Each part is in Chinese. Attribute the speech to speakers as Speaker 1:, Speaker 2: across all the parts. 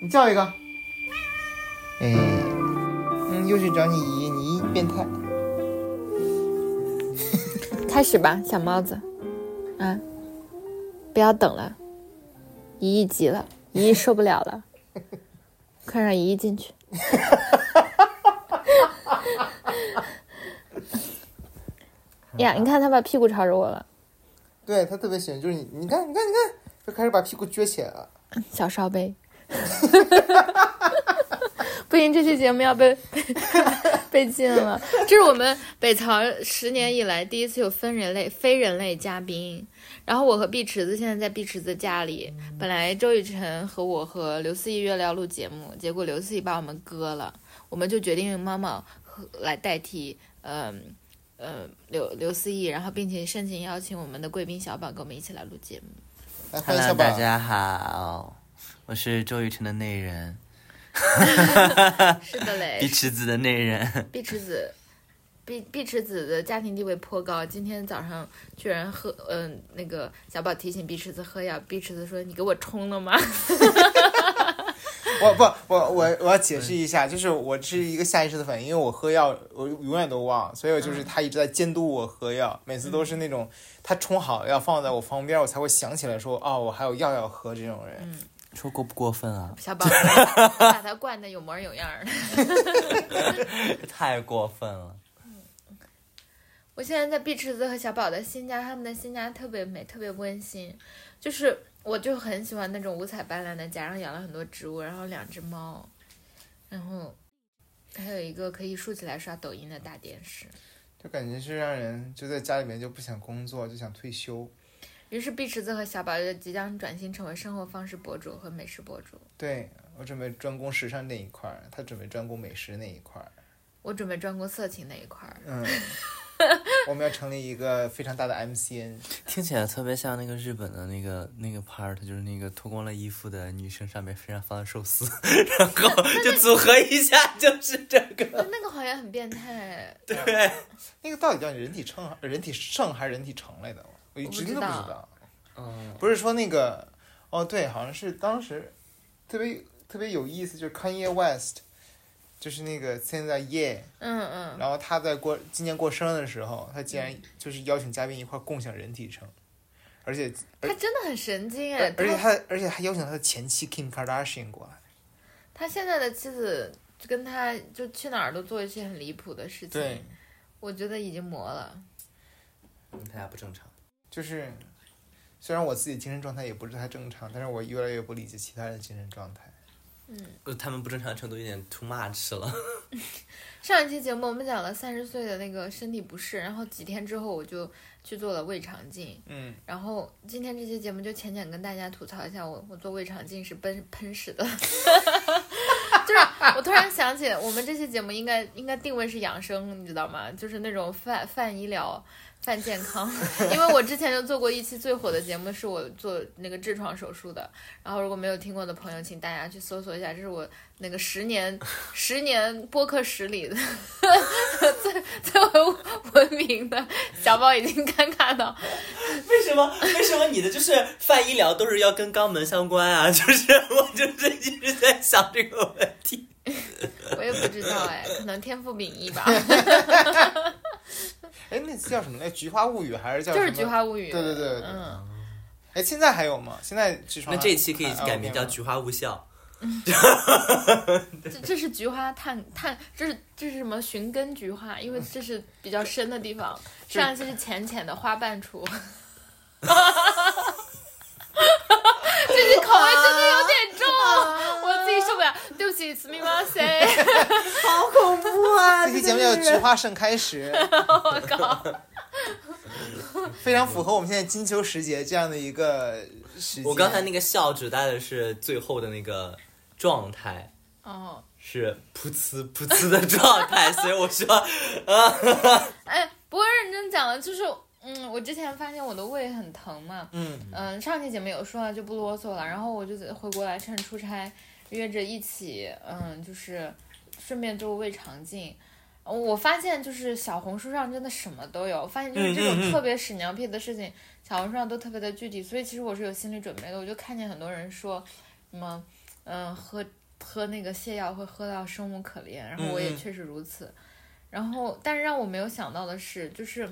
Speaker 1: 你叫一个。哎，嗯，又去找你姨，你姨变态。
Speaker 2: 开始吧，小猫子，啊，不要等了，姨姨急了，姨姨受不了了，快让姨姨进去。呀，你看他把屁股朝着我了，
Speaker 1: 对他特别喜欢，就是你，你看，你看，你看，就开始把屁股撅起来了。
Speaker 2: 小烧杯。不行，这期节目要被被 被禁了。这是我们北曹十年以来第一次有分人类非人类嘉宾。然后我和碧池子现在在碧池子家里。本来周雨辰和我和刘思怡约了要录节目，结果刘思怡把我们割了，我们就决定用猫猫来代替，嗯呃刘刘思怡，然后并且盛情邀请我们的贵宾小宝跟我们一起来录节目。
Speaker 1: 来，欢迎
Speaker 3: Hello，大。家好，我是周雨辰的内人，
Speaker 2: 是的嘞，
Speaker 3: 碧池子的内人。
Speaker 2: 碧池子，碧碧池子的家庭地位颇高。今天早上居然喝，嗯、那个小宝提醒碧池子喝药，碧池子说：“你给我冲了吗
Speaker 1: 我不，我我我要解释一下，就是我是一个下意识的反应，因为我喝药我永远都忘，所以我就是他一直在监督我喝药，每次都是那种他冲好药放在我旁边，我才会想起来说哦，我还有药要喝这种人。
Speaker 3: 说过不过分啊？？”
Speaker 2: 小宝把他惯的有模有样的。
Speaker 3: 太过分了。
Speaker 2: 我现在在碧池子和小宝的新家，他们的新家特别美，特别温馨。就是我就很喜欢那种五彩斑斓的家，然后养了很多植物，然后两只猫，然后还有一个可以竖起来刷抖音的大电视。
Speaker 1: 就感觉是让人就在家里面就不想工作，就想退休。
Speaker 2: 于是碧池子和小宝就即将转型成为生活方式博主和美食博主。
Speaker 1: 对我准备专攻时尚那一块儿，他准备专攻美食那一块儿。
Speaker 2: 我准备专攻色情那一块儿。
Speaker 1: 嗯，我们要成立一个非常大的 MCN。
Speaker 3: 听起来特别像那个日本的那个那个 part，就是那个脱光了衣服的女生上面身上放的寿司，然后就组合一下就是这个。
Speaker 2: 那个好像很变态。
Speaker 3: 对，
Speaker 1: 那个到底叫人体秤、人体盛还是人体盛来的？我一
Speaker 2: 我不
Speaker 1: 直都不知
Speaker 2: 知道
Speaker 1: 道。
Speaker 3: 嗯，
Speaker 1: 不是说那个，哦，对，好像是当时特别特别有意思，就是 Kanye West，就是那个现在耶，
Speaker 2: 嗯嗯，
Speaker 1: 然后他在过今年过生日的时候，他竟然就是邀请嘉宾一块共享人体秤，而且
Speaker 2: 他真的很神经哎
Speaker 1: 而。且
Speaker 2: 他
Speaker 1: 他而且还邀请他的前妻 Kim Kardashian 过来。
Speaker 2: 他现在的妻子就跟他就去哪儿都做一些很离谱的事情。
Speaker 1: 对，
Speaker 2: 我觉得已经磨了。
Speaker 3: 他俩不正常。
Speaker 1: 就是虽然我自己精神状态也不是太正常，但是我越来越不理解其他人的精神状态。
Speaker 3: 嗯，他们不正常程度有点 too much 了。
Speaker 2: 上一期节目我们讲了三十岁的那个身体不适，然后几天之后我就去做了胃肠镜，
Speaker 1: 嗯，
Speaker 2: 然后今天这期节目就浅浅跟大家吐槽一下我我做胃肠镜是喷喷屎的，就是我突然想起我们这期节目应该应该定位是养生，你知道吗？就是那种泛泛医疗。泛健康，因为我之前就做过一期最火的节目，是我做那个痔疮手术的。然后如果没有听过的朋友，请大家去搜索一下，这是我那个十年 十年播客史里的 最最为闻名的。小宝已经尴尬到，
Speaker 3: 为什么？为什么你的就是泛医疗都是要跟肛门相关啊？就是我就是一直在想这个问题。
Speaker 2: 我也不知道哎，可能天赋秉异吧，
Speaker 1: 哎，那次叫什么来？《菊花物语》还是叫
Speaker 2: 就是《菊花物语》。
Speaker 1: 对对对对
Speaker 2: 嗯，
Speaker 1: 哎，现在还有吗？现在
Speaker 3: 那这一期可以改名叫《菊花无效
Speaker 2: 这这是菊花探探，这是这是什么寻根菊花？因为这是比较深的地方，上一期是浅浅的花瓣处。这期口味真的有点重，我自己受不了，对不起，すみません。
Speaker 3: 好恐怖啊
Speaker 1: 这期节目叫《菊花盛开时》，
Speaker 2: 我靠，
Speaker 1: 非常符合我们现在金秋时节这样的一个时间。
Speaker 3: 我刚才那个笑指代的是最后的那个状态，
Speaker 2: 哦，
Speaker 3: 是噗呲噗呲的状态，所以我说，啊，
Speaker 2: 哎，不过认真讲了，就是， 嗯，我之前发现我的胃很疼嘛，
Speaker 1: 嗯，
Speaker 2: 嗯，上期节目有说了，就不啰嗦了。然后我就回国来趁出差，约着一起，嗯，就是顺便做胃肠镜。我发现就是小红书上真的什么都有，发现就是这种特别屎尿屁的事情，小红书上都特别的具体，所以其实我是有心理准备的。我就看见很多人说什么，嗯，喝喝那个泻药会喝到生无可恋，然后我也确实如此。然后，但是让我没有想到的是，就是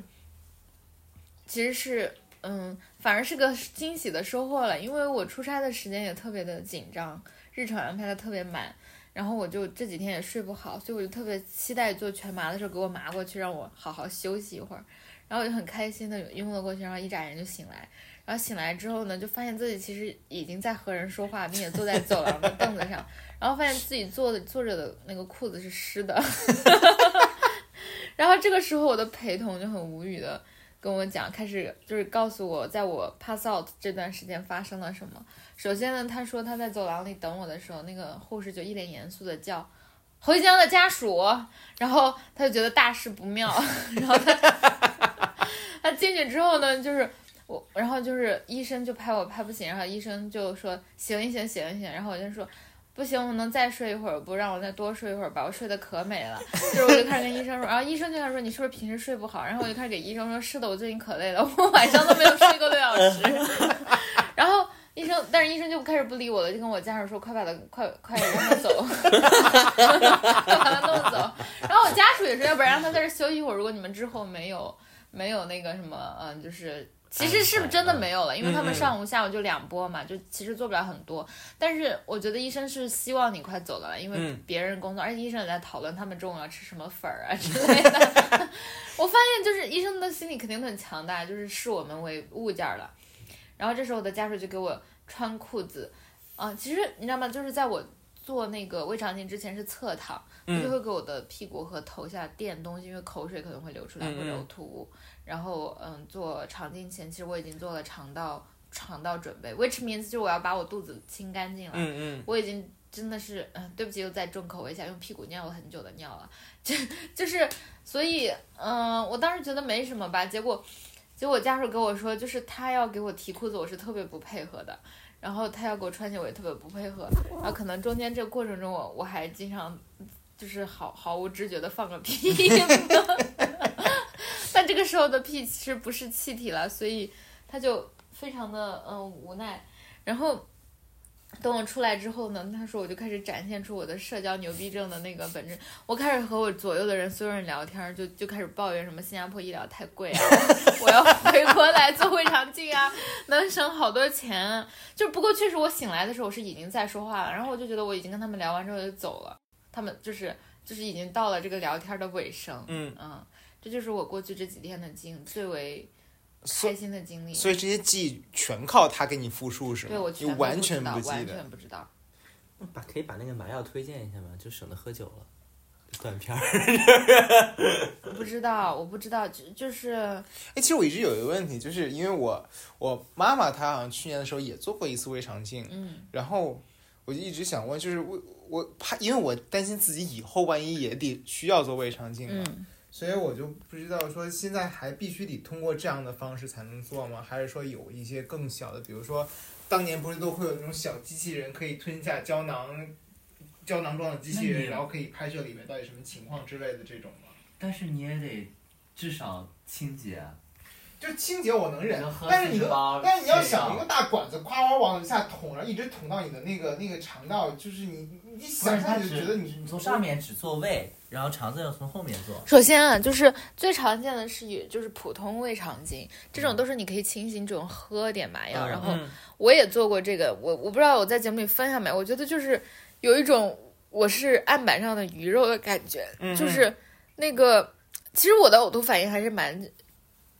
Speaker 2: 其实是嗯，反而是个惊喜的收获了，因为我出差的时间也特别的紧张，日程安排的特别满。然后我就这几天也睡不好，所以我就特别期待做全麻的时候给我麻过去，让我好好休息一会儿。然后我就很开心的拥了过去，然后一眨眼就醒来。然后醒来之后呢，就发现自己其实已经在和人说话，并且坐在走廊的凳子上，然后发现自己坐的坐着的那个裤子是湿的。然后这个时候我的陪同就很无语的跟我讲，开始就是告诉我，在我 pass out 这段时间发生了什么。首先呢，他说他在走廊里等我的时候，那个护士就一脸严肃的叫回江的家属，然后他就觉得大事不妙，然后他他进去之后呢，就是我，然后就是医生就拍我拍不醒，然后医生就说醒一醒，醒一醒，然后我就说。不行，我能再睡一会儿，不让我再多睡一会儿吧，我睡得可美了。就是我就开始跟医生说，然后医生就开始说你是不是平时睡不好？然后我就开始给医生说，是的，我最近可累了，我晚上都没有睡过六小时。然后医生，但是医生就开始不理我了，就跟我家属说，快把他快快让他走，快 把他弄走。然后我家属也说，要不然让他在这休息一会儿。如果你们之后没有没有那个什么，嗯，就是。其实是真的没有了，因为他们上午、下午就两波嘛，就其实做不了很多。但是我觉得医生是希望你快走了，因为
Speaker 1: 嗯
Speaker 2: 别人工作，而且医生也在讨论他们中午要吃什么粉儿啊之类的。我发现就是医生的心理肯定很强大，就是视我们为物件儿了。然后这时候我的家属就给我穿裤子，啊、其实你知道吗？就是在我做那个胃肠镜之前是侧躺，他就会给我的屁股和头下垫东西，因为口水可能会流出来或者
Speaker 1: 嗯嗯
Speaker 2: 呕吐物。然后嗯，做肠镜前，其实我已经做了肠道肠道准备，which means 就是我要把我肚子清干净了。
Speaker 1: 嗯嗯，
Speaker 2: 我已经真的是，嗯、对不起，又再重口味一下，用屁股尿了很久的尿了，就就是，所以，嗯、我当时觉得没什么吧，结果，结果家属跟我说，就是他要给我提裤子，我是特别不配合的，然后他要给我穿鞋，我也特别不配合，然后可能中间这个过程中我，我还经常就是毫毫无知觉的放个屁，但这个时候的屁其实不是气体了，所以他就非常的嗯无奈，然后。等我出来之后呢，他说我就开始展现出我的社交牛逼症的那个本质。我开始和我左右的人所有人聊天，就就开始抱怨什么新加坡医疗太贵啊，我要回国来做胃肠镜啊，能省好多钱啊。就不过确实我醒来的时候我是已经在说话了，然后我就觉得我已经跟他们聊完之后就走了，他们就是就是已经到了这个聊天的尾声。
Speaker 1: 嗯
Speaker 2: 嗯，这就是我过去这几天的经最为开心的经历。
Speaker 1: 所以这些记忆全靠他给你复述是吗？
Speaker 2: 对我
Speaker 1: 完全不记得。
Speaker 2: 全不知道。
Speaker 3: 把可以把那个麻药推荐一下吗？就省得喝酒了。断片儿，
Speaker 2: 我不知道，我不知道，就就是
Speaker 1: 哎，其实我一直有一个问题，就是因为我我妈妈她好像去年的时候也做过一次胃肠镜，
Speaker 2: 嗯
Speaker 1: 然后我就一直想问，就是我我怕，因为我担心自己以后万一也得需要做胃肠镜嘛，
Speaker 2: 嗯，
Speaker 1: 所以我就不知道说现在还必须得通过这样的方式才能做吗？还是说有一些更小的，比如说当年不是都会有那种小机器人可以吞下胶囊。胶囊状的机器人，然后可以拍摄里面到底什么情况之类的这种吗？
Speaker 4: 但是你也得至少清洁。
Speaker 1: 就清洁我能忍但是你但是你要想一个大管子，夸夸往下捅，然后一直捅到你的那个那个肠道，就是你
Speaker 4: 不
Speaker 1: 想
Speaker 4: 是，它只
Speaker 1: 象就觉得你
Speaker 4: 你从上面只做胃，然后肠子要从后面做。
Speaker 2: 首先啊，就是最常见的是也就是普通胃肠镜，这种都是你可以清醒，这种喝点麻药。
Speaker 4: 嗯
Speaker 2: 然后
Speaker 1: 嗯
Speaker 2: 我也做过这个，我我不知道我在节目里分享没，我觉得就是有一种我是案板上的鱼肉的感觉，
Speaker 1: 嗯
Speaker 2: 就是那个其实我的呕吐反应还是蛮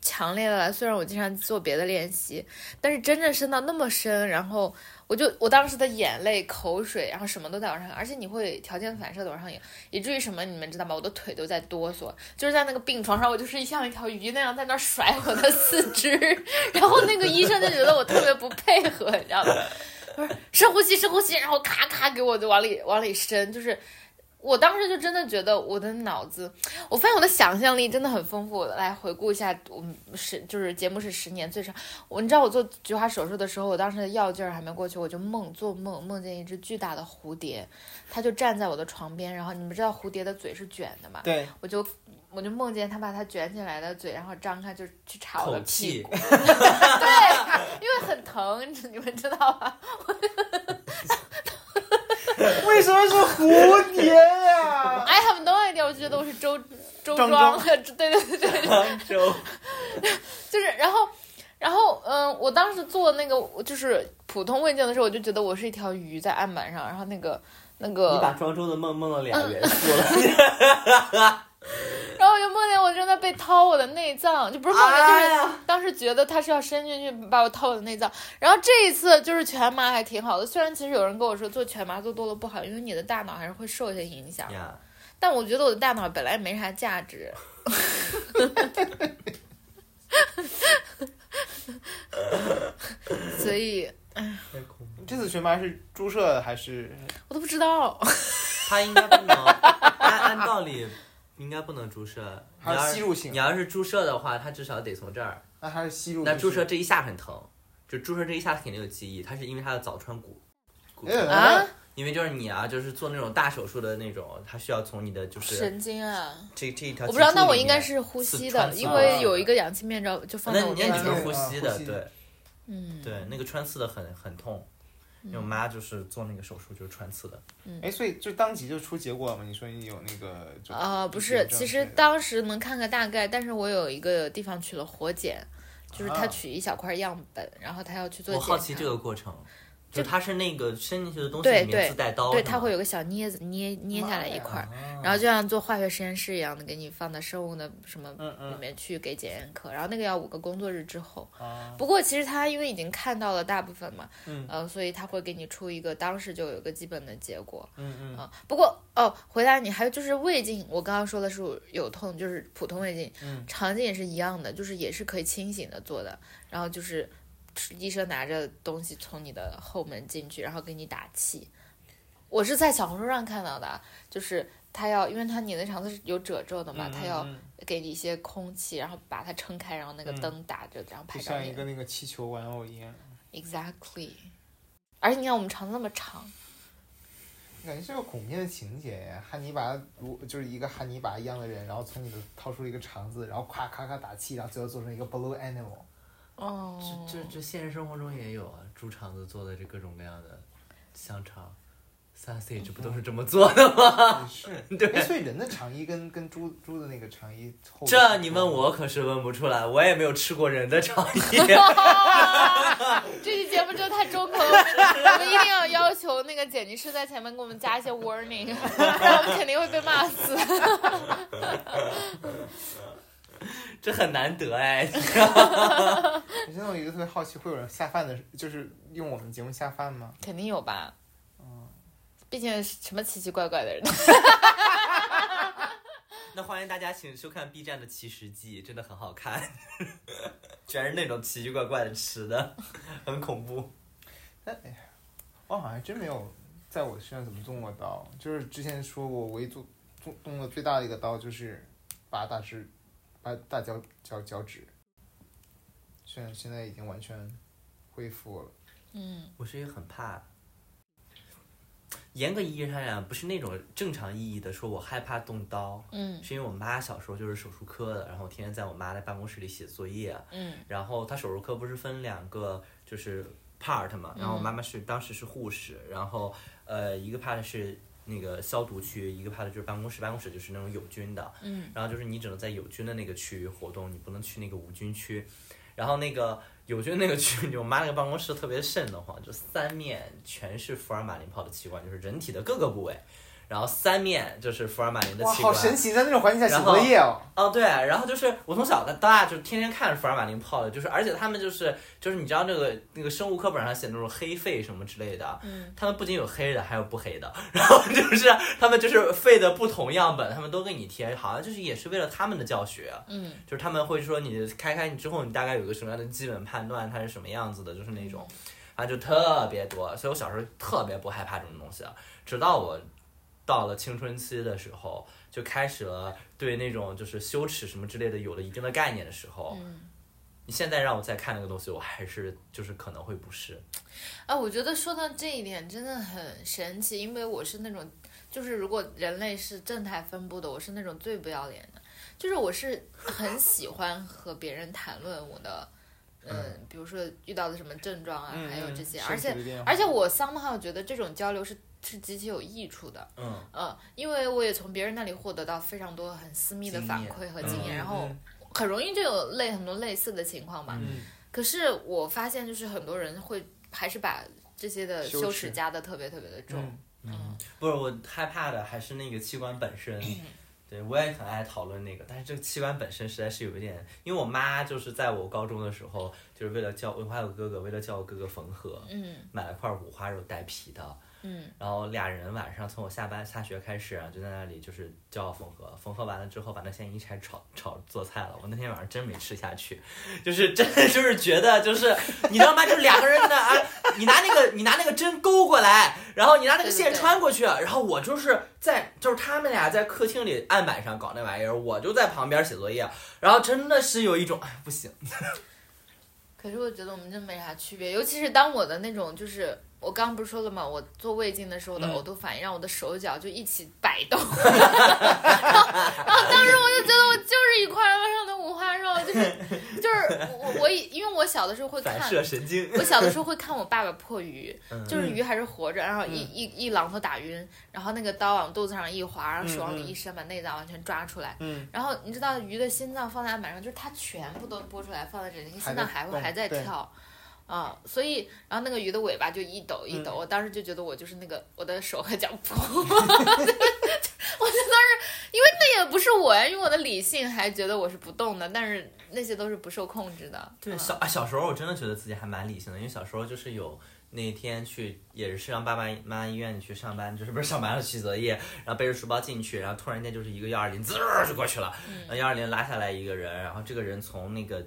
Speaker 2: 强烈的了，虽然我经常做别的练习，但是真正深到那么深，然后我就我当时的眼泪、口水，然后什么都在往上，而且你会条件反射的往上涌，以至于什么你们知道吗？我的腿都在哆嗦，就是在那个病床上，我就是像一条鱼那样在那甩我的四肢，然后那个医生就觉得我特别不配合，你知道吗？不是深呼吸，深呼吸，然后咔咔给我就往里往里伸，就是。我当时就真的觉得我的脑子，我发现我的想象力真的很丰富。来回顾一下，我们是就是节目是十年最长。我你知道我做菊花手术的时候，我当时的药劲儿还没过去，我就梦做梦梦见一只巨大的蝴蝶，它就站在我的床边，然后你们知道蝴蝶的嘴是卷的嘛？
Speaker 1: 对，
Speaker 2: 我就我就梦见它把它卷起来的嘴，然后张开就去插我的屁股，对，因为很疼，你们知道吧？
Speaker 1: 为什么是蝴蝶呀
Speaker 2: ？I have no idea，我就觉得我是周周
Speaker 1: 张
Speaker 2: 庄，
Speaker 1: 庄
Speaker 2: 对对对对，
Speaker 3: 庄 周，
Speaker 2: 就是然后。然后，嗯，我当时做那个就是普通问卷的时候，我就觉得我是一条鱼在案板上，然后那个那个，
Speaker 3: 你把庄周的梦梦了俩元素了，
Speaker 2: 然后我就梦见我正在被掏我的内脏，就不是梦见，就是当时觉得他是要伸进去把我掏我的内脏。然后这一次就是全麻还挺好的，虽然其实有人跟我说做全麻做多了不好，因为你的大脑还是会受一些影响。
Speaker 3: 呀，
Speaker 2: 但我觉得我的大脑本来没啥价值。所以。
Speaker 1: 这次全麻是注射还是？
Speaker 2: 我都不知道，
Speaker 3: 他应该不能，按按道理应该不能注射。
Speaker 1: 还有
Speaker 3: 你要是
Speaker 1: 吸入性
Speaker 3: 你要是注射的话，它至少得从这儿。
Speaker 1: 那还是吸入？
Speaker 3: 那注射这一下很疼，就注射这一下它肯定有记忆，它是因为它的早穿骨
Speaker 2: 啊，
Speaker 3: 因为就是你啊，就是做那种大手术的那种，它需要从你的就是
Speaker 2: 神经啊！
Speaker 3: 这这一条。
Speaker 2: 我不知道，那我应该是呼吸的，因为有一个氧气面罩就放在
Speaker 3: 那你是呼吸的，对
Speaker 2: 嗯，
Speaker 3: 对，那个穿刺的很很痛。因为我妈就是做那个手术就是穿刺的，
Speaker 1: 哎，所以就当即就出结果了吗？你说你有那个？就
Speaker 2: 啊、不是，其实当时能看个大概，但是我有一个地方取了活检，就是他
Speaker 1: 啊
Speaker 2: 取一小块样本，然后他要去做检查。
Speaker 3: 我好奇这个过程，就它是那个伸进去的东西里面
Speaker 2: 对对
Speaker 3: 自带刀，
Speaker 2: 对，它会有个小镊子捏捏下来一块儿，
Speaker 3: 啊
Speaker 2: 然后就像做化学实验室一样的，给你放到生物的什么里面去给检验科，然后那个要五个工作日之后。
Speaker 1: 啊，
Speaker 2: 不过其实他因为已经看到了大部分嘛，
Speaker 1: 嗯。
Speaker 2: 呃，所以他会给你出一个当时就有个基本的结果。
Speaker 1: 嗯嗯。
Speaker 2: 啊，不过哦，回答你还有就是胃镜，我刚刚说的是有痛，就是普通胃镜，
Speaker 1: 嗯。
Speaker 2: 肠镜也是一样的，就是也是可以清醒的做的，然后就是医生拿着东西从你的后门进去，然后给你打气。我是在小红书上看到的，啊就是他要，因为他你的肠子是有褶皱的嘛，
Speaker 1: 嗯
Speaker 2: 他要
Speaker 1: 嗯
Speaker 2: 给你一些空气，然后把它撑开，然后那个
Speaker 1: 嗯
Speaker 2: 灯打着，然后拍
Speaker 1: 就
Speaker 2: 照片。
Speaker 1: 像一个那个气球玩偶一样
Speaker 2: ，Exactly，而且你看我们肠子那么长，
Speaker 1: 感觉是个恐怖的情节呀。汉尼拔如就是一个汉尼拔一样的人，然后从你的掏出一个肠子，然后咔咔咔打气，然后最后做成一个 blue animal。
Speaker 2: 哦，
Speaker 3: 这这这现实生活中也有啊，猪肠子做的这各种各样的香肠，sausage 不都是这么做的吗？
Speaker 1: 是，
Speaker 3: 对
Speaker 1: 哎，所以人的肠衣跟跟猪猪的那个肠衣
Speaker 3: 这你问我可是问不出来，我也没有吃过人的肠衣。
Speaker 2: 这期节目真的太重口了，我们一定要要求那个剪辑师在前面给我们加一些 warning，不 然我们肯定会被骂死。
Speaker 1: 这
Speaker 3: 很难得哎。
Speaker 1: 我现在有一个特别好奇，会有人下饭的，就是用我们节目下饭吗？
Speaker 2: 肯定有吧？嗯毕竟什么奇奇怪怪的人，
Speaker 3: 那欢迎大家请收看 B 站的《奇食记》，真的很好看，全是那种奇奇怪怪的吃的，很恐怖。
Speaker 1: 哎呀我好像真没有在我身上怎么动过刀，就是之前说过，唯一做动动的最大的一个刀就是拔大指，拔大脚脚脚趾，现在现在已经完全恢复了。
Speaker 2: 嗯。
Speaker 3: 我是一个很怕，严格意义上讲，不是那种正常意义的说我害怕动刀，
Speaker 2: 嗯。
Speaker 3: 是因为我妈小时候就是手术科的，然后天天在我妈的办公室里写作业，
Speaker 2: 嗯。
Speaker 3: 然后她手术科不是分两个就是 part 嘛，然后我
Speaker 2: 嗯
Speaker 3: 妈妈是当时是护士，然后呃一个 part 是那个消毒区，一个 part 就是办公室，办公室就是那种有菌的，
Speaker 2: 嗯
Speaker 3: 然后就是你只能在有菌的那个区域活动，你不能去那个无菌区。然后那个有菌那个区，我妈那个办公室特别瘆得慌，就三面全是福尔马林泡的器官，就是人体的各个部位，然后三面就是福尔马林的
Speaker 1: 哇，
Speaker 3: 器官。
Speaker 1: 好神奇，在那种环境下写
Speaker 3: 然后
Speaker 1: 作业哦。
Speaker 3: 哦，对，然后就是我从小到大就天天看着福尔马林泡的，就是而且他们就是就是你知道那个那个生物课本上写那种黑肺什么之类的，
Speaker 2: 嗯
Speaker 3: 他们不仅有黑的，还有不黑的，然后就是他们就是肺的不同样本，他们都给你贴，好像就是也是为了他们的教学，
Speaker 2: 嗯
Speaker 3: 就是他们会说你开开你之后，你大概有个什么样的基本判断，它是什么样子的，就是那种，啊，就特别多。所以我小时候特别不害怕这种东西，直到我到了青春期的时候，就开始了对那种就是羞耻什么之类的有了一定的概念的时候，
Speaker 2: 嗯。
Speaker 3: 你现在让我再看那个东西，我还是就是可能会不适。
Speaker 2: 啊，我觉得说到这一点真的很神奇，因为我是那种，就是如果人类是正态分布的，我是那种最不要脸的，就是我是很喜欢和别人谈论我的，嗯，比如说遇到的什么症状啊，还有这些，而且而且我 somehow 觉得这种交流是是极其有益处的。
Speaker 3: 嗯，
Speaker 2: 嗯，因为我也从别人那里获得到非常多很私密的反馈和经验，
Speaker 1: 嗯
Speaker 2: 然后
Speaker 1: 嗯
Speaker 2: 很容易就有类很多类似的情况嘛。
Speaker 1: 嗯
Speaker 2: 可是我发现，就是很多人会还是把这些的
Speaker 1: 羞
Speaker 2: 羞耻
Speaker 1: 耻
Speaker 2: 加的特别特别的重。
Speaker 1: 嗯
Speaker 3: 不是我害怕的还是那个器官本身。对，我也很爱讨论那个，但是这个器官本身实在是有一点，因为我妈就是在我高中的时候，就是为了叫我还有哥哥，为了叫我哥哥缝合，
Speaker 2: 嗯
Speaker 3: 买了块五花肉带皮的，
Speaker 2: 嗯
Speaker 3: 然后俩人晚上从我下班下学开始啊，就在那里就是叫我缝合，缝合完了之后把那线一拆炒炒做菜了。我那天晚上真没吃下去，就是真的就是觉得就是你知道吗？就是两个人的啊，你拿那个你拿那个针勾过来，然后你拿那个线
Speaker 2: 对对对
Speaker 3: 穿过去，然后我就是在就是他们俩在客厅里案板上搞那玩意儿，我就在旁边写作业，然后真的是有一种 哎不行，
Speaker 2: 可是我觉得我们真没啥区别，尤其是当我的那种就是。我刚刚不是说了吗？我做胃镜的时候的
Speaker 1: 嗯
Speaker 2: 呕吐反应，让我的手脚就一起摆动，然后，然后当时我就觉得我就是一块上的五花肉，就是 就是我我以因为我小的时候会看
Speaker 3: 神经。
Speaker 2: 我小的时候会看我爸爸破鱼，
Speaker 3: 嗯
Speaker 2: 就是鱼还是活着，然后一、一一榔头打晕，然后那个刀往肚子上一划，然后手往里一伸，把内脏完全抓出来。
Speaker 1: 嗯，
Speaker 2: 然后你知道鱼的心脏放在案板上，就是它全部都剥出来放在这里，那个心脏还会还在
Speaker 1: 对
Speaker 2: 跳。啊、所以，然后那个鱼的尾巴就一抖一抖，
Speaker 1: 嗯。
Speaker 2: 我当时就觉得我就是那个我的手和脚，噗，我就当时，因为那也不是我呀，因为我的理性还觉得我是不动的，但是那些都是不受控制的。
Speaker 3: 对，
Speaker 2: 嗯。
Speaker 3: 小啊小时候我真的觉得自己还蛮理性的，因为小时候就是有那天去也是让爸爸妈妈医院里去上班，就是不是上班了去作业，然后背着书包进去，然后突然间就是一个幺二零滋儿就过去了，然后幺二零拉下来一个人，然后这个人从那个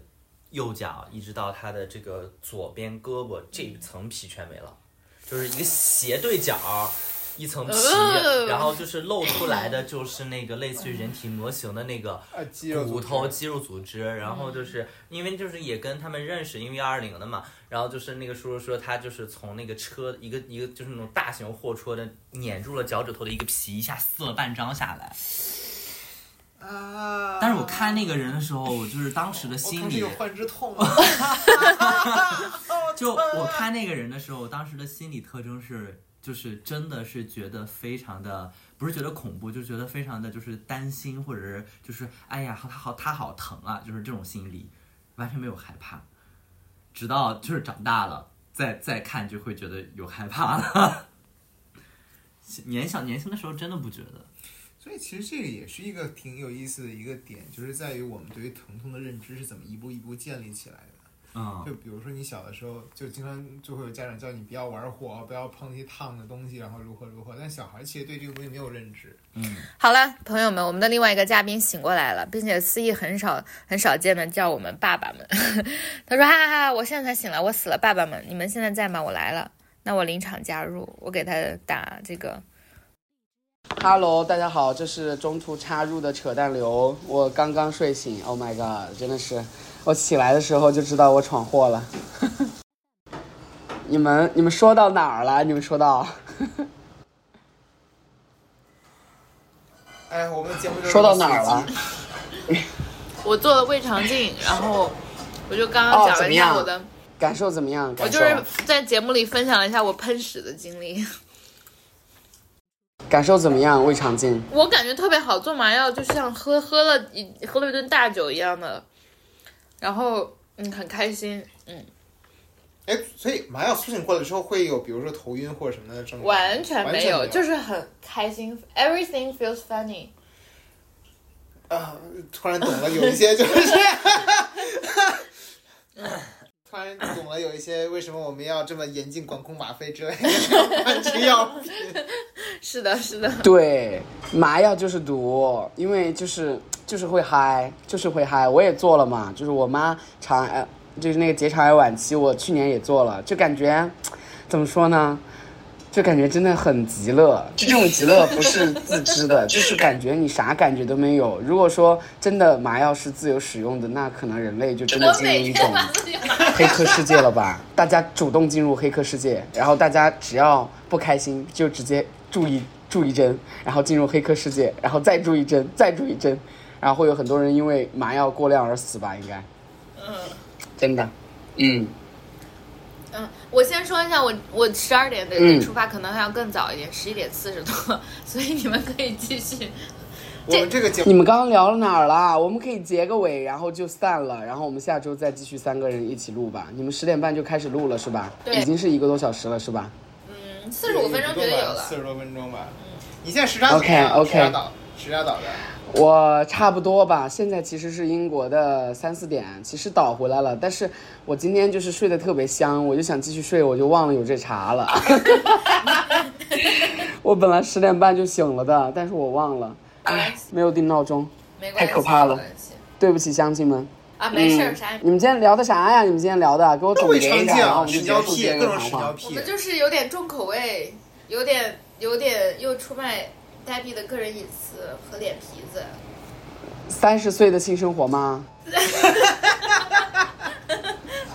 Speaker 3: 右脚一直到他的这个左边胳膊这一层皮全没了，就是一个斜对角。一层皮，
Speaker 2: 呃
Speaker 3: 然后就是露出来的就是那个类似于人体模型的那个骨头、肌肉组织，然后就是因为就是也跟他们认识，因为幺二零的嘛，然后就是那个叔叔说他就是从那个车一个一个就是那种大型货车的碾住了脚趾头的一个皮，一下撕了半张下来。
Speaker 1: 啊！
Speaker 3: 但是我看那个人的时候，我就是当时的心里
Speaker 1: 有，幻之痛了。
Speaker 3: 就我看那个人的时候，我当时的心理特征是，就是真的是觉得非常的，不是觉得恐怖，就觉得非常的就是担心，或者是就是哎呀，他好他好疼啊，就是这种心理，完全没有害怕，直到就是长大了再再看就会觉得有害怕了。年小年轻的时候真的不觉得，
Speaker 1: 所以其实这个也是一个挺有意思的一个点，就是在于我们对于疼痛的认知是怎么一步一步建立起来的。
Speaker 3: 嗯
Speaker 1: 就比如说你小的时候，就经常就会有家长叫你不要玩火，不要碰那些烫的东西，然后如何如何。但小孩其实对这个东西没有认知。
Speaker 3: 嗯，
Speaker 2: 好了，朋友们，我们的另外一个嘉宾醒过来了，并且思义很少很少见的叫我们爸爸们。他说：“哈哈哈，我现在才醒来，我死了，爸爸们，你们现在在吗？我来了。”那我临场加入，我给他打这个。
Speaker 5: Hello，大家好，这是中途插入的扯淡流。我刚刚睡醒，Oh my god，真的是，我起来的时候就知道我闯祸了。你们你们说到哪儿了？你们说到
Speaker 1: 哎，我们的节目
Speaker 5: 说到哪儿了？
Speaker 2: 我做了胃肠镜，然后我就刚
Speaker 5: 哦
Speaker 2: 刚讲了一下我的，
Speaker 5: 感受怎么样？
Speaker 2: 我
Speaker 5: 感受
Speaker 2: 就是在节目里分享了一下我喷屎的经历。
Speaker 5: 感受怎么样？胃肠镜
Speaker 2: 我感觉特别好，做麻药就像喝喝了一喝了一顿大酒一样的，然后嗯很开心，嗯，
Speaker 1: 哎，所以麻药苏醒过来之后会有，比如说头晕或者什么的症状吗？
Speaker 2: 完全没有，
Speaker 1: 没有，
Speaker 2: 就是很开心，everything feels funny。
Speaker 1: 啊，突然懂了，有一些就是，突然懂了，有一些为什么我们要这么严禁管控吗啡之类的安治药品。
Speaker 2: 是的，是的，
Speaker 5: 对，麻药就是毒，因为就是就是会嗨，就是会嗨。我也做了嘛，就是我妈肠癌，就是那个结肠癌晚期，我去年也做了，就感觉怎么说呢？就感觉真的很极乐，就这种极乐不是自知的，就是感觉你啥感觉都没有。如果说真的麻药是自由使用的，那可能人类就真的进入一种黑客世界了吧？大家主动进入黑客世界，然后大家只要不开心就直接注一注一针，然后进入黑客世界，然后再注一针，再注一针，然后会有很多人因为麻药过量而死吧？应该，
Speaker 2: 嗯，
Speaker 5: 真的，嗯，
Speaker 2: 嗯，我先说一下，我我十二点的
Speaker 5: 嗯
Speaker 2: 出发，可能还要更早一点，十一点四十多，所以你们可以继续。
Speaker 1: 我们这个节目
Speaker 5: 你们刚刚聊了哪儿啦？我们可以结个尾，然后就散了，然后我们下周再继续三个人一起录吧。你们十点半就开始录了是吧？
Speaker 2: 对
Speaker 5: 已经是一个多小时了是吧？
Speaker 2: 嗯，四十五分钟绝对有了。
Speaker 1: 四十多分钟吧。你现在时差怎么
Speaker 5: OK，
Speaker 1: 样
Speaker 5: OK
Speaker 1: 时差倒，时差倒的。
Speaker 5: 我差不多吧，现在其实是英国的三四点，其实倒回来了，但是我今天就是睡得特别香，我就想继续睡，我就忘了有这茬了。我本来十点半就醒了的，但是我忘了，
Speaker 2: 没
Speaker 5: 有定闹钟，太可怕了对不起乡亲们。
Speaker 2: 啊，没事儿，
Speaker 5: 嗯
Speaker 2: 啥也没。
Speaker 5: 你们今天聊的啥呀？你们今天聊的，给我总结一下，然后我，们就结束
Speaker 1: 屎尿屁，
Speaker 5: 今天的谈
Speaker 1: 各种屎尿
Speaker 5: 话。
Speaker 2: 我们。就是有点重口味，有点有点又出卖呆逼的个人隐私和脸皮子。
Speaker 5: 三十岁的性生活吗？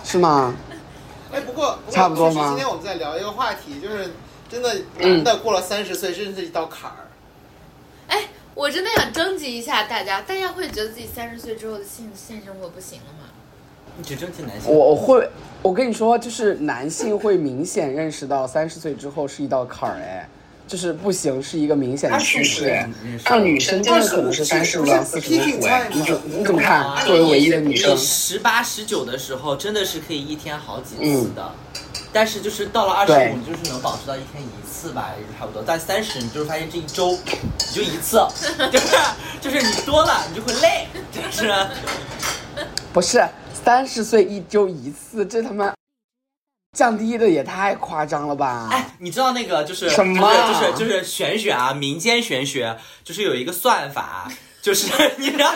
Speaker 5: 是吗？
Speaker 1: 哎，不过
Speaker 5: 差不多吗
Speaker 1: 今天我们在聊一个话题，就是真的男的过了三十岁，真是一道坎儿。
Speaker 2: 哎，我真的想征集一下大家，大家会觉得自己三十岁之后的性性生活不行了吗？
Speaker 3: 你只征集男性。
Speaker 5: 我我会，我跟你说，就是男性会明显认识到三十岁之后是一道坎儿，哎，就是不行，是一个明显的趋势。哎像女生真的可能是三十五到四十五你怎你怎么看？作为唯一的女生，
Speaker 3: 十八十九的时候，真的是可以一天好几次的。但是就是到了二十五，你就是能保持到一天一次吧，也差不多。但三十，你就是发现这一周你就一次，就是就是你多了你就会累，就是
Speaker 5: 不是三十岁一周一次，这他妈降低的也太夸张了吧？
Speaker 3: 哎，你知道那个就是
Speaker 5: 什么
Speaker 3: 就是就是就是玄学啊，民间玄学就是有一个算法，就是 你知道。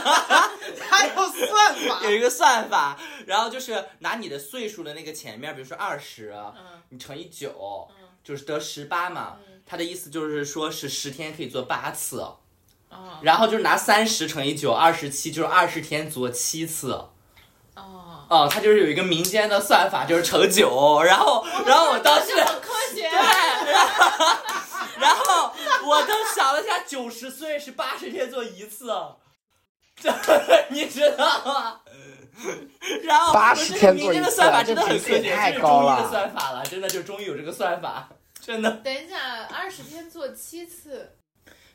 Speaker 1: 还有算法
Speaker 3: 有，一个算法，然后就是拿你的岁数的那个前面，比如说二十、
Speaker 2: 嗯
Speaker 3: 你乘以九、就是得十八嘛。他的意思就是说是十天可以做八次，
Speaker 2: 哦
Speaker 3: 然后就是拿三十乘以九，二十七，就是二十天做七次。
Speaker 2: 哦，
Speaker 3: 哦，他就是有一个民间的算法，就是乘九，然后，然后我当时，
Speaker 2: 很科学。
Speaker 3: 对，然后，然后我都想了一下，九十岁是八十天做一次，这你知道吗？然后
Speaker 5: 80
Speaker 3: 我这个
Speaker 5: 天做一次
Speaker 3: 民间的算法真的很科学，这是中医的算法了，真的就终于有这个算法，真的，
Speaker 2: 等一下，二十天做七次，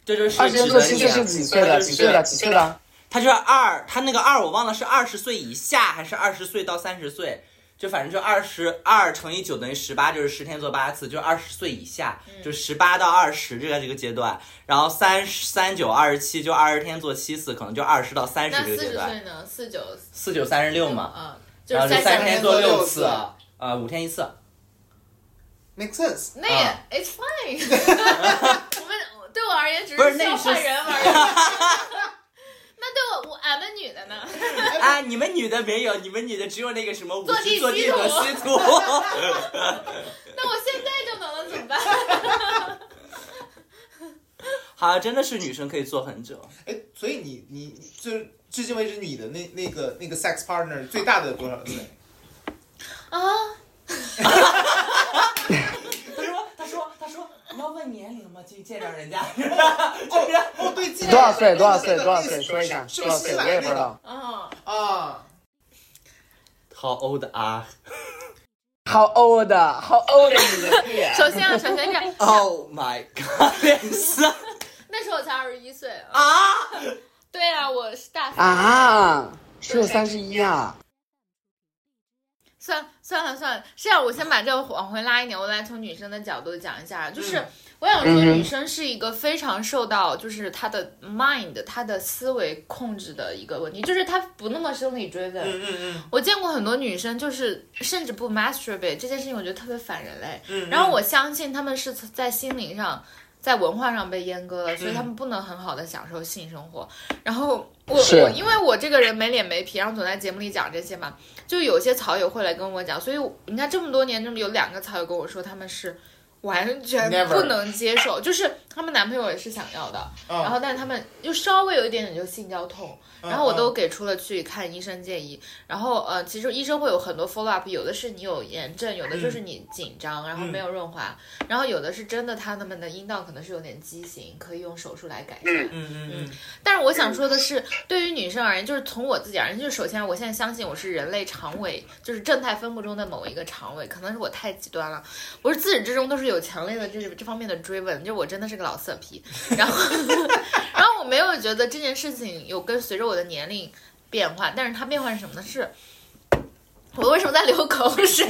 Speaker 3: 这就是
Speaker 5: 二十天做七次是几岁的？几岁的？几岁的？
Speaker 3: 他就是二，他那个二我忘了是二十岁以下还是二十岁到三十岁，就反正就二十二乘以九等于十八，就是十天做八次，就是二十岁以下，就十八到二十这个这个阶段，然后三三九二十七就二十天做七次，可能就二十到三十这个阶段，
Speaker 2: 十岁呢？四九
Speaker 3: 四九三十六嘛，
Speaker 2: 嗯，就
Speaker 3: 然后就
Speaker 2: 是三十
Speaker 3: 天做
Speaker 1: 六
Speaker 3: 六
Speaker 1: 次
Speaker 3: 呃，五天一次。
Speaker 1: make sense。
Speaker 2: 那也、
Speaker 3: 啊
Speaker 2: it's fine 我们对我而言只
Speaker 3: 是
Speaker 2: 需要
Speaker 3: 那是
Speaker 2: 换人而已。那 对我我俺们女的呢？
Speaker 3: 啊，你们女的没有，你们女的只有那个什么
Speaker 2: 地
Speaker 3: 十坐地
Speaker 2: 吸土
Speaker 3: 和吸土。
Speaker 2: 那我现在就能了，怎么办？
Speaker 3: 好，真的是女生可以做很久。
Speaker 1: 哎，所以你你就是至今为止你的那那个那个 sex partner 最大的多少岁？
Speaker 2: 啊，
Speaker 3: 你要问年龄吗？去见着人家。
Speaker 1: 哦哦，对，
Speaker 5: 多少岁？多少岁？多少岁？说一下。
Speaker 1: 是
Speaker 5: 多少岁？我也不知道。
Speaker 2: 啊，
Speaker 1: 啊
Speaker 3: ？How old are?
Speaker 5: How old? How old 你的屁？
Speaker 2: 首先啊，首先是
Speaker 3: Oh my god！
Speaker 2: 那时候我才二十一岁啊。
Speaker 3: 啊！
Speaker 2: 对啊，我是大三。
Speaker 5: 啊，只有三十一啊！
Speaker 2: 算算了算了，这样我先把这个往回拉一点，我来从女生的角度讲一下，就是、我想说，女生是一个非常受到就是她的 mind 她的思维控制的一个问题，就是她不那么生理追问。
Speaker 1: 嗯嗯嗯
Speaker 2: 我见过很多女生，就是甚至不 masturbate 这件事情，我觉得特别反人类。
Speaker 1: 嗯。
Speaker 2: 然后我相信他们是在心灵上、在文化上被阉割了，所以他们不能很好的享受性生活。然后我我因为我这个人没脸没皮，然后总在节目里讲这些嘛，就有些草友会来跟我讲，所以你看这么多年，这么有两个草友跟我说他们是。完全不能接受，就是他们男朋友也是想要的，
Speaker 1: 嗯。
Speaker 2: 然后但是他们又稍微有一点点就性交痛，
Speaker 1: 嗯
Speaker 2: 然后我都给出了去看医生建议，然后呃，其实医生会有很多 follow up，有的是你有炎症，有的就是你紧张，然后没有润滑，然后有的是真的他们的阴道可能是有点畸形，可以用手术来改善。
Speaker 1: 嗯。嗯嗯，
Speaker 2: 但是我想说的是，对于女生而言，就是从我自己而言，就是首先我现在相信我是人类肠胃，就是正态分布中的某一个肠胃，可能是我太极端了，我是自始至终都是有强烈的这这方面的追问，就我真的是个老色批，然后然后我没有觉得这件事情有跟随着我的年龄变化，但是它变化是什么呢？是。我为什么在流口水、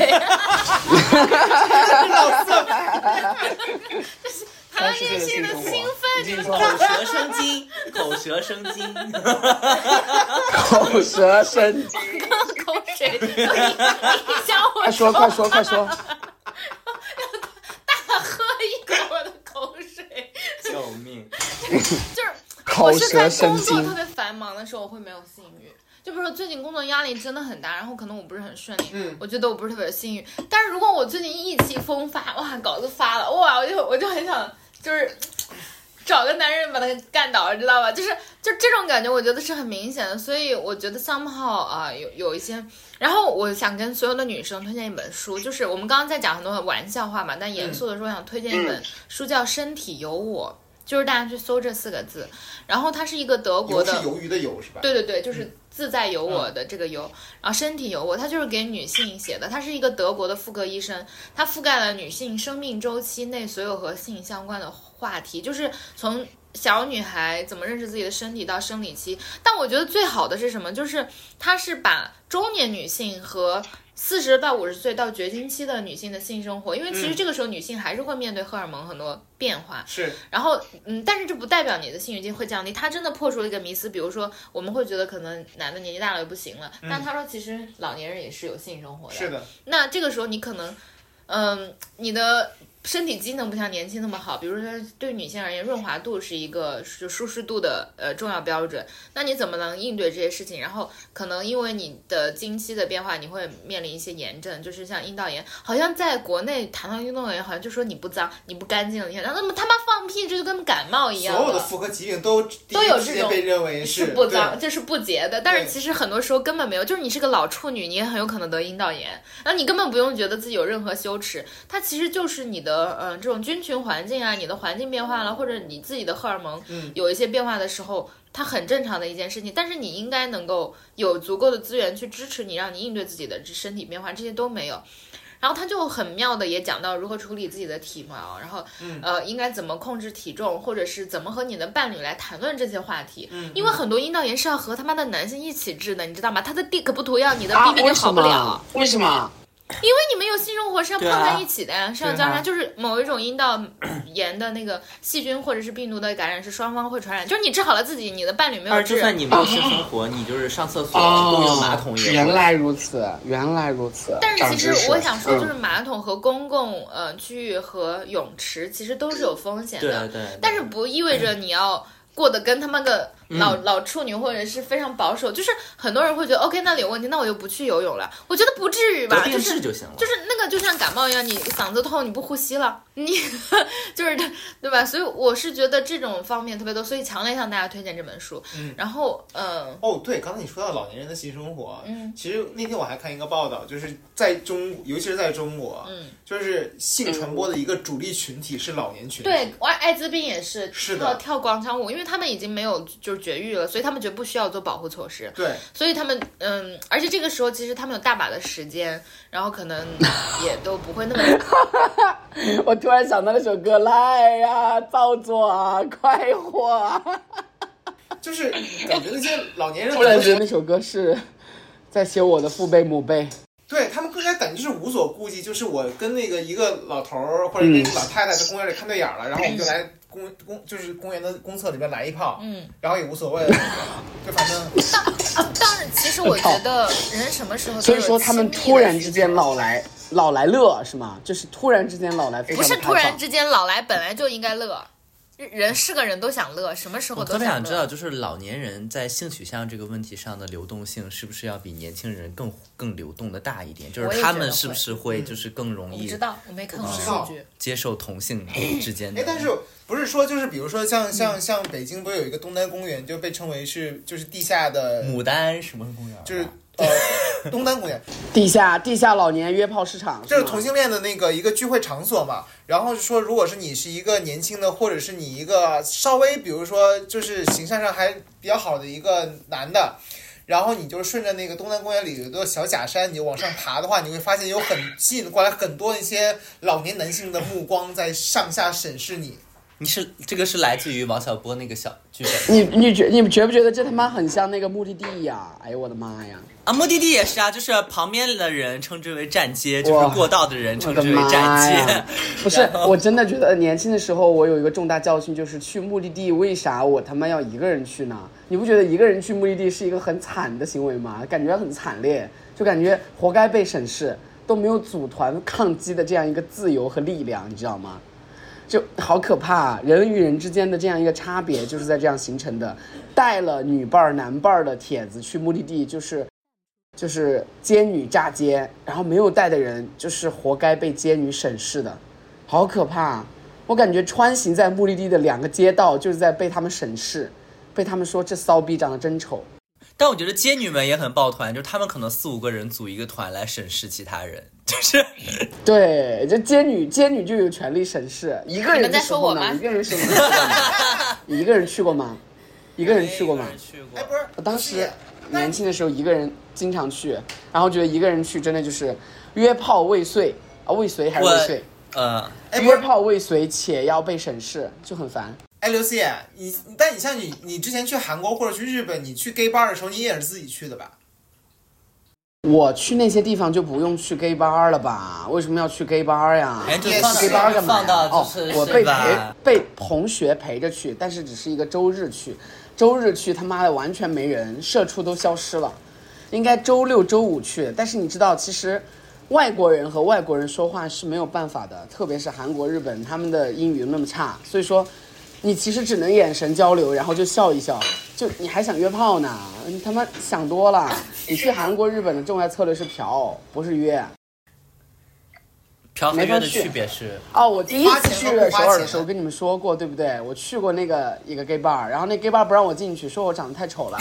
Speaker 2: 谈了恋性的兴奋，你们
Speaker 4: 口舌生津，口舌生津。
Speaker 5: 口舌生津。
Speaker 2: 口水都影响我
Speaker 5: 快说快说快说！
Speaker 2: 大喝一口我的口水。
Speaker 3: 救命！
Speaker 2: 我是在工作特。别繁忙的时候，我会没有性欲。就比如说最近工作压力真的很大，然后可能我不是很顺利，
Speaker 1: 嗯
Speaker 2: 我觉得我不是特别有性欲。但是如果我最近意气风发，哇，稿子发了，哇，我就我就很想就是找个男人把他干倒，知道吧？就是就这种感觉，我觉得是很明显的。所以我觉得 somehow 啊、有有一些，然后我想跟所有的女生推荐一本书，就是我们刚刚在讲很多玩笑话嘛，但严肃的说，我想推荐一本书叫《身体有我》。就是大家去搜这四个字，然后它是一个德国的，
Speaker 1: 是鱿鱼的鱿是吧？
Speaker 2: 对对对，就是自在有我的这个有，然后身体有我，它就是给女性写的。它是一个德国的妇科医生，它覆盖了女性生命周期内所有和性相关的话题，就是从小女孩怎么认识自己的身体到生理期。但我觉得最好的是什么？就是它是把中年女性和四十到五十岁到绝经期的女性的性生活，因为其实这个时候女性还是会面对荷尔蒙很多变化，
Speaker 1: 是
Speaker 2: 然后，嗯，但是这不代表你的性欲会降低。他真的破除了一个迷思，比如说我们会觉得可能男的年纪大了就不行了，但他说其实老年人也是有性生活的。
Speaker 1: 是的，
Speaker 2: 那这个时候你可能，嗯，你的身体机能不像年轻那么好，比如说对女性而言，润滑度是一个就舒适度的呃重要标准。那你怎么能应对这些事情？然后可能因为你的经期的变化，你会面临一些炎症，就是像阴道炎。好像在国内谈到运动员，好像就说你不脏，你不干净，你看，然后那么他妈放屁，这就跟感冒一样
Speaker 1: 所有的妇科疾病都
Speaker 2: 都有这种
Speaker 1: 被认为
Speaker 2: 是不脏，
Speaker 1: 对
Speaker 2: 这是不洁的。但是其实很多时候根本没有，就是你是个老处女，你也很有可能得阴道炎，然后你根本不用觉得自己有任何羞耻，它其实就是你的呃这种菌群环境啊，你的环境变化了，或者你自己的荷尔蒙
Speaker 1: 嗯
Speaker 2: 有一些变化的时候。它很正常的一件事情，但是你应该能够有足够的资源去支持你，让你应对自己的身体变化，这些都没有。然后他就很妙的也讲到如何处理自己的体毛，然后、呃应该怎么控制体重，或者是怎么和你的伴侣来谈论这些话题。因为很多阴道炎是要和他妈的男性一起治的，你知道吗？他的 dick 不涂药，你的
Speaker 5: 啊
Speaker 2: ，BB
Speaker 5: 为
Speaker 2: 就好不了。
Speaker 5: 么？为什么？
Speaker 2: 因为你们有性生活是要碰在一起的呀，是要交叉，就是某一种阴道炎的那个细菌或者是病毒的感染是双方会传染，就是你治好了自己，你的伴侣没有治
Speaker 3: 而就。算你没有性生活，你就是上厕所共用马桶
Speaker 5: 原来如此，原来如此。
Speaker 2: 但是其实我想说，就是
Speaker 5: 嗯
Speaker 2: 马桶和公共呃区域和泳池其实都是有风险的，
Speaker 3: 对对，
Speaker 2: 但是不意味着你要过得跟他们个老、老处女或者是非常保守，就是很多人会觉得 OK 那里有问题，那我就不去游泳了。我觉得不至于吧，就是
Speaker 3: 就行了。
Speaker 2: 就是那个就像感冒一样，你嗓子痛你不呼吸了，你 就是对吧？所以我是觉得这种方面特别多，所以强烈向大家推荐这本书。
Speaker 1: 嗯
Speaker 2: 然后嗯
Speaker 1: 哦，对，刚才你说到老年人的性生活，
Speaker 2: 嗯，
Speaker 1: 其实那天我还看一个报道，就是在中，尤其是在中国，
Speaker 2: 嗯，
Speaker 1: 就是性传播的一个主力群体是老年群体，
Speaker 2: 对，艾艾滋病也是
Speaker 1: 是的
Speaker 2: 跳跳广场舞，因为他们已经没有就是绝育了，所以他们觉得不需要做保护措施。
Speaker 1: 对，
Speaker 2: 所以他们，嗯，而且这个时候其实他们有大把的时间，然后可能也都不会那么
Speaker 5: 我突然想到那首歌，来呀，造作啊，快活啊！
Speaker 1: 就是感觉那些老年人
Speaker 5: 突然觉得那首歌是在写我的父辈母辈。
Speaker 1: 对他们更加感觉就是无所顾忌，就是我跟那个一个老头儿或者跟一个老太太在公园里看对眼儿了，然后我们就来公公就是公园的公厕里边来一炮，
Speaker 2: 嗯，
Speaker 1: 然后也无所谓了，就反正
Speaker 2: 当，当然，其实我觉得人什么时候都有
Speaker 5: 所以说他们突然之间老来老来乐是吗？就是突然之间老来非常
Speaker 2: 不是突然之间老来本来就应该乐，人是个人都想乐，什么时候都想乐。
Speaker 3: 特别想知道，就是老年人在性取向这个问题上的流动性，是不是要比年轻人更更流动的大一点？就是他们是不是会就是更容易
Speaker 2: 我知道，我没看过数据。
Speaker 3: 接受同性 之间的？
Speaker 1: 哎，但是不是说就是比如说像像像北京不是有一个东单公园，就被称为是就是地下的，
Speaker 3: 牡丹什么公园啊？
Speaker 1: 就是呃东单公园，
Speaker 5: 地下地下老年约炮市场，吗
Speaker 1: 这是同性恋的那个一个聚会场所嘛。然后说，如果是你是一个年轻的，或者是你一个稍微比如说就是形象上还比较好的一个男的。然后你就顺着那个东单公园里有一座小假山，你就往上爬的话，你会发现有很吸引过来很多一些老年男性的目光在上下审视你。
Speaker 3: 你是这个是来自于王小波那个小剧本
Speaker 5: 你你觉你们觉不觉得这他妈很像那个目的地呀、哎呦我的妈呀！
Speaker 3: 啊，目的地也是啊，就是旁边的人称之为站街，就是过道的人称之为站街。！
Speaker 5: 不是我真的觉得年轻的时候，我有一个重大教训，就是去目的地，为啥我他妈要一个人去呢？你不觉得一个人去目的地是一个很惨的行为吗？感觉很惨烈，就感觉活该被审视，都没有组团抗击的这样一个自由和力量，你知道吗？就好可怕，人与人之间的这样一个差别就是在这样形成的。带了女伴儿、男伴儿的帖子去目的地，就是就是奸女炸街，然后没有带的人就是活该被奸女审视的，好可怕！我感觉穿行在目的地的两个街道就是在被他们审视，被他们说这骚逼长得真丑。
Speaker 3: 但我觉得街女们也很抱团，就是他们可能四五个人组一个团来审视其他人，就是
Speaker 5: 对，这奸女奸女就有权利审视一个人的时候呢，
Speaker 2: 说我吗
Speaker 5: 一个人审视。你 一个人去过吗？一个人去过吗？
Speaker 3: 去过
Speaker 1: 哎，不是，
Speaker 5: 我当时年轻的时候一个人经常去，然后觉得一个人去真的就是约炮未遂啊，未遂还是未遂？
Speaker 3: 呃，
Speaker 1: 哎，
Speaker 5: 约炮未遂且要被审视，就很烦。
Speaker 1: 哎，刘思妍，你但你像你，你之前去韩国或者去日本，你去 gay bar 的时候，你也是自己去的吧？
Speaker 5: 我去那些地方就不用去 gay bar 了吧？为什么要去 gay bar 呀？
Speaker 3: 哎，就放
Speaker 5: gay bar 干嘛呀？
Speaker 3: 放到
Speaker 5: 哦
Speaker 3: 就是，是
Speaker 5: 我被陪被同学陪着去，但是只是一个周日去，周日去他妈的完全没人，社畜都消失了。应该周六周五去，但是你知道，其实外国人和外国人说话是没有办法的，特别是韩国、日本，他们的英语那么差，所以说你其实只能眼神交流，然后就笑一笑，就你还想约炮呢？你他妈想多了。你去韩国、日本的重要策略是嫖，不是约。
Speaker 3: 嫖和约的区别是，
Speaker 5: 哦，我第一次去首尔的时候跟你们说过，对不对？我去过那个一个 gay bar，然后那 gay bar 不让我进去，说我长得太丑了，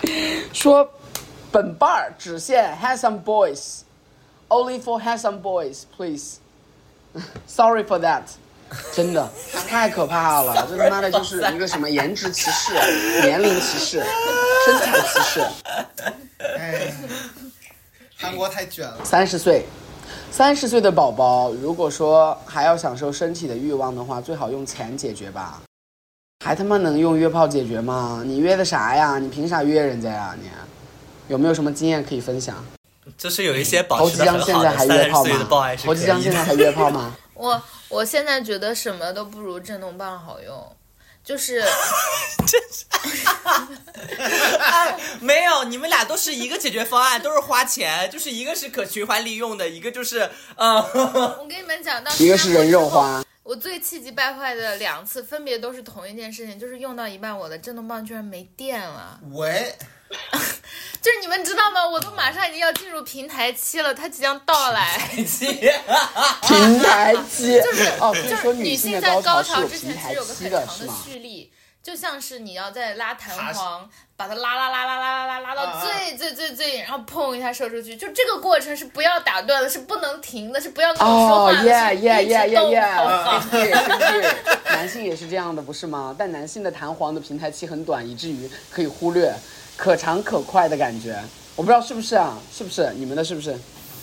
Speaker 5: 说本 bar 只限 handsome boys，only for handsome boys please。Sorry for that，真的 太可怕了，这他妈的就是一个什么颜值歧视、年龄歧视、身材歧视。
Speaker 1: 哎，韩国太卷了。
Speaker 5: 三十岁，三十岁的宝宝，如果说还要享受身体的欲望的话，最好用钱解决吧。还他妈能用约炮解决吗？你约的啥呀？你凭啥约人家呀？你有没有什么经验可以分享？
Speaker 3: 就是有一些保持的很好
Speaker 5: 现在还
Speaker 3: 的三十
Speaker 5: 约炮
Speaker 3: 岁的报爱
Speaker 5: 吗？侯
Speaker 3: 是可以
Speaker 5: 现在还约炮吗？
Speaker 2: 我我现在觉得什么都不如震动棒好用，就是
Speaker 3: 没有，你们俩都是一个解决方案，都是花钱，就是一个是可循环利用的，一个就是嗯，
Speaker 2: 我跟你们讲，到
Speaker 5: 一个是人肉花，
Speaker 2: 我最气急败坏的两次，分别都是同一件事情，就是用到一半，我的震动棒居然没电了。
Speaker 1: 喂，
Speaker 2: 就是你们知道吗？我都马上已经要进入平台期了，它即将到来。
Speaker 5: 平台期。
Speaker 2: 就是
Speaker 5: 哦，
Speaker 2: 就是女性在高
Speaker 5: 高潮
Speaker 2: 之前
Speaker 5: 平台
Speaker 2: 其实有个很长的？蓄力，就像是你要在拉弹簧，把它拉拉拉拉拉拉拉拉到最最最最，然后砰一下射出去。就这个过程是不要打断的，是不能停的，是不要跟我说
Speaker 5: 哦
Speaker 2: 话的
Speaker 5: ，，yeah
Speaker 2: 是
Speaker 5: yeah
Speaker 2: 一直
Speaker 5: yeah
Speaker 2: 动
Speaker 5: yeah，对对对，男性也是这样的，不是吗？但男性的弹簧的平台期很短，以至于可以忽略，可长可快的感觉。我不知道是不是啊？是不是你们的？是不是？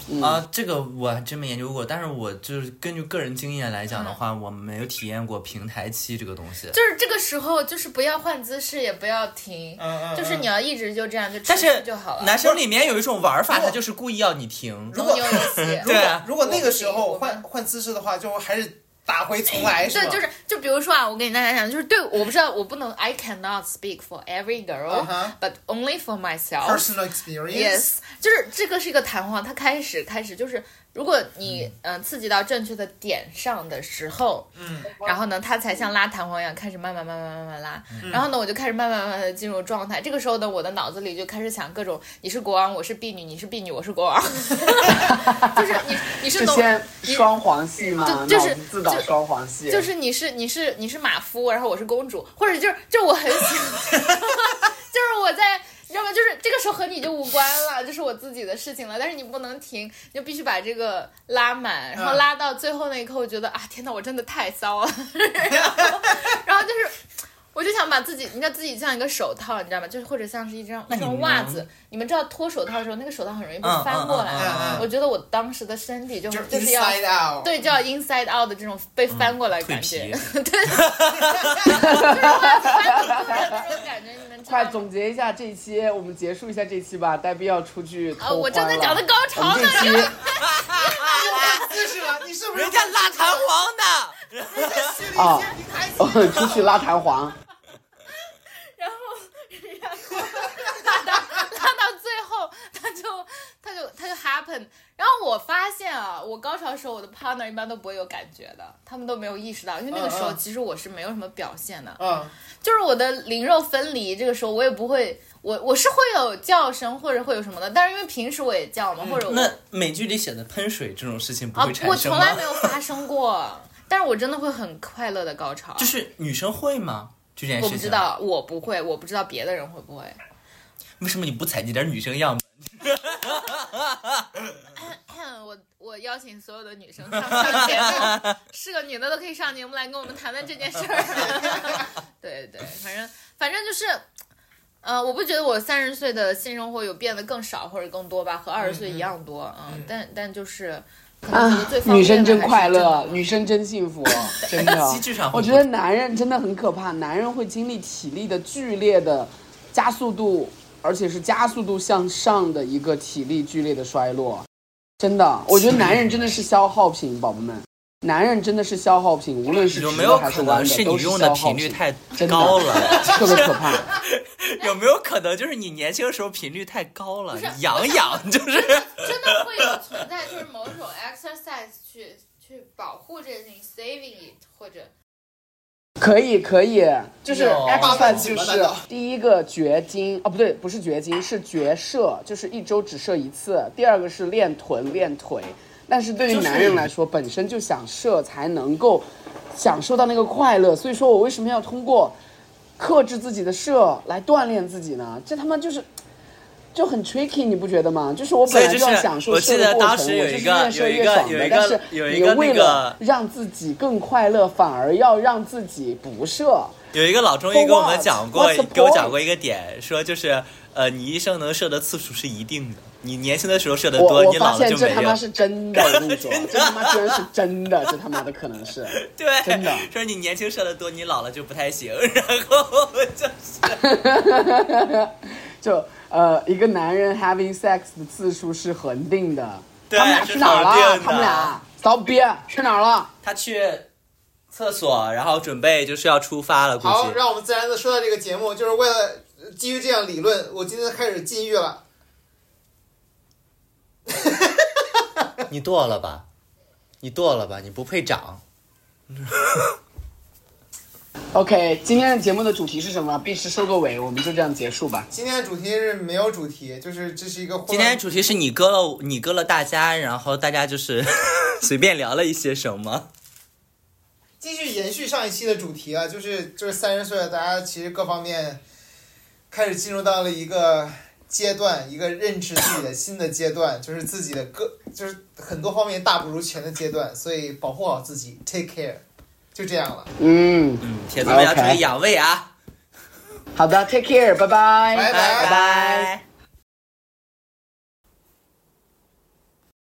Speaker 5: 嗯
Speaker 3: 啊，这个我还真没研究过，但是我就是根据个人经验来讲的
Speaker 2: 嗯
Speaker 3: 话，我没有体验过平台期这个东西。
Speaker 2: 就是这个时候，就是不要换姿势，也不要停，
Speaker 1: 嗯嗯，
Speaker 2: 就是你要一直就这样就持
Speaker 3: 但是
Speaker 2: 续就好了。
Speaker 3: 男生里面有一种玩法，他就是故意要你停。
Speaker 1: 如果如
Speaker 3: 对啊
Speaker 1: 果如果那个时候换换姿势的话，就还是打回重来，是
Speaker 2: 对，就是就比如说啊，我跟大家讲，就是对，我不知道，我不能，I cannot speak for every girl, but only for myself.
Speaker 1: personal experience。
Speaker 2: Yes，就是这个是一个弹簧，它开始开始就是如果你嗯、呃刺激到正确的点上的时候，
Speaker 1: 嗯，
Speaker 2: 然后呢，它才像拉弹簧一样开始慢慢慢慢慢慢拉，然后呢，我就开始慢慢慢慢的进入状态。这个时候呢，我的脑子里就开始想各种，你是国王，我是婢女，你是婢女，我是国王，就是你 你是农，
Speaker 5: 这些双簧戏吗，
Speaker 2: 就就是
Speaker 5: 自导
Speaker 2: 就
Speaker 5: 双簧戏，
Speaker 2: 就是你是你是你是马夫，然后我是公主，或者就是就我很喜欢，就是我在。你知道吗？就是这个时候和你就无关了，就是我自己的事情了。但是你不能停，你就必须把这个拉满，然后
Speaker 1: 嗯
Speaker 2: 拉到最后那一刻，我觉得啊，天呐，我真的太骚了。然后，然后就是，我就想把自己，你知道自己像一个手套，你知道吗？就是或者像是一张一双袜子。你们知道脱手套的时候，那个手套很容易被
Speaker 3: 嗯
Speaker 2: 翻过来。
Speaker 3: 嗯
Speaker 1: 嗯嗯
Speaker 2: 我觉得我当时的身体就
Speaker 1: 就是
Speaker 2: 就是要。对，叫 inside out 的这种被翻过来感觉，
Speaker 3: 蜕
Speaker 2: 对，
Speaker 5: 快？总结一下这一期，我们结束一下这期吧。呆逼要出去
Speaker 2: 啊，
Speaker 5: 偷
Speaker 2: 我正在
Speaker 5: 欢了
Speaker 2: 讲的高潮呢
Speaker 5: 我们，这期
Speaker 1: 姿势了，你是不是
Speaker 4: 人家拉弹簧的。
Speaker 5: 啊，哦出去拉弹簧，
Speaker 2: 然后，然后拉到拉到最后，他就他就他就 happen。然后我发现啊，我高潮的时候，我的 partner 一般都不会有感觉的，他们都没有意识到，因为那个时候其实我是没有什么表现的，
Speaker 1: 嗯，
Speaker 2: 就是我的灵肉分离，这个时候我也不会，我我是会有叫声或者会有什么的，但是因为平时我也叫嘛，或者我
Speaker 3: 那美剧里写的喷水这种事情不
Speaker 2: 啊
Speaker 3: 会，产生吗
Speaker 2: 我从来没？有发生过，但是我真的会很快乐的高潮，
Speaker 3: 就是女生会吗？这件事情
Speaker 2: 我不知，道，我不会，我不知道别的人会不会。
Speaker 3: 为什么你不采集点女生样本？
Speaker 2: 我我邀请所有的女生上上节目，是个女的都可以上节目来跟我们谈谈这件事儿。对对，反正反正就是，呃，我不觉得我三十岁的性生活有变得更少或者更多吧，和二十岁一样多。嗯，但但就是，
Speaker 5: 啊女生真快乐，女生真幸福，真的
Speaker 3: 机。制上
Speaker 5: 我觉得男人真的很可怕，男人会经历体力的剧烈的加速度，而且是加速度向上的一个体力剧烈的衰落。真的，我觉得男人真的是消耗品，宝宝们，男人真的是消耗品，无论是
Speaker 3: 有
Speaker 5: 直
Speaker 3: 没有可
Speaker 5: 的还弯的，
Speaker 3: 能是
Speaker 5: 都是
Speaker 3: 你用的
Speaker 5: 消耗品
Speaker 3: 频率太高了？
Speaker 5: 特别可怕。
Speaker 3: 有没有可能就是你年轻的时候频率太高了痒痒 就是。
Speaker 2: 真的会有存在，就是某种 exercise 去去保护这件事情，saving it 或者。
Speaker 5: 可以可以，就是
Speaker 3: 有
Speaker 5: exercise 就是第一个绝经哦，不对，不是绝经，是绝射，就是一周只射一次。第二个是练臀练腿，但是对于男人来说，本身就想射才能够享受到那个快乐，所以说我为什么要通过克制自己的射来锻炼自己呢？这他妈就是。就很 tricky，你不觉得吗？就是我本来
Speaker 3: 就是
Speaker 5: 要享受
Speaker 3: 我记
Speaker 5: 射的过程，
Speaker 3: 得当时有
Speaker 5: 我就是
Speaker 3: 一个
Speaker 5: 越射
Speaker 3: 有一个
Speaker 5: 越爽的。
Speaker 3: 有一个
Speaker 5: 但是你
Speaker 3: 有一个
Speaker 5: 为了让自己更快乐，反而要让自己不射。
Speaker 3: 有一个老中医跟我们讲过给我讲过一个点，说就是呃，你一生能射的次数是一定的，你年轻的时候射的多，你老了就没有。
Speaker 5: 他妈是真的，我跟你说，这他妈居然是真的，这他妈的可能是。
Speaker 3: 对，
Speaker 5: 真的
Speaker 3: 说你年轻射的多，你老了就不太行。然后就是
Speaker 5: 就呃，一个男人 having sex 的次数是恒定的。
Speaker 3: 对
Speaker 5: 他们俩去哪儿了？他们俩骚逼去哪儿了？
Speaker 3: 他去厕所，然后准备就是要出发了，估
Speaker 1: 好，
Speaker 3: 计。
Speaker 1: 让我们自然的说到这个节目，就是为了呃基于这样理论，我今天开始禁欲了。
Speaker 3: 你剁了吧，你剁了吧，你不配长。
Speaker 5: OK，今天的节目的主题是什么？必须收个尾，我们就这样结束吧。
Speaker 1: 今天的主题是没有主题，就是这是一个
Speaker 3: 今天的主题是你割了你割了大家，然后大家就是 随便聊了一些什么。
Speaker 1: 继续延续上一期的主题啊，就是就是三十岁了，大家其实各方面开始进入到了一个阶段，一个认知自己的新的阶段，就是自己的各就是很多方面大不如前的阶段，所以保护好自己，take care，就这样了，
Speaker 5: 嗯，
Speaker 3: 嗯，铁子们要注意养胃啊！
Speaker 5: 好的，take care，拜拜，
Speaker 1: 拜拜。
Speaker 3: 拜拜。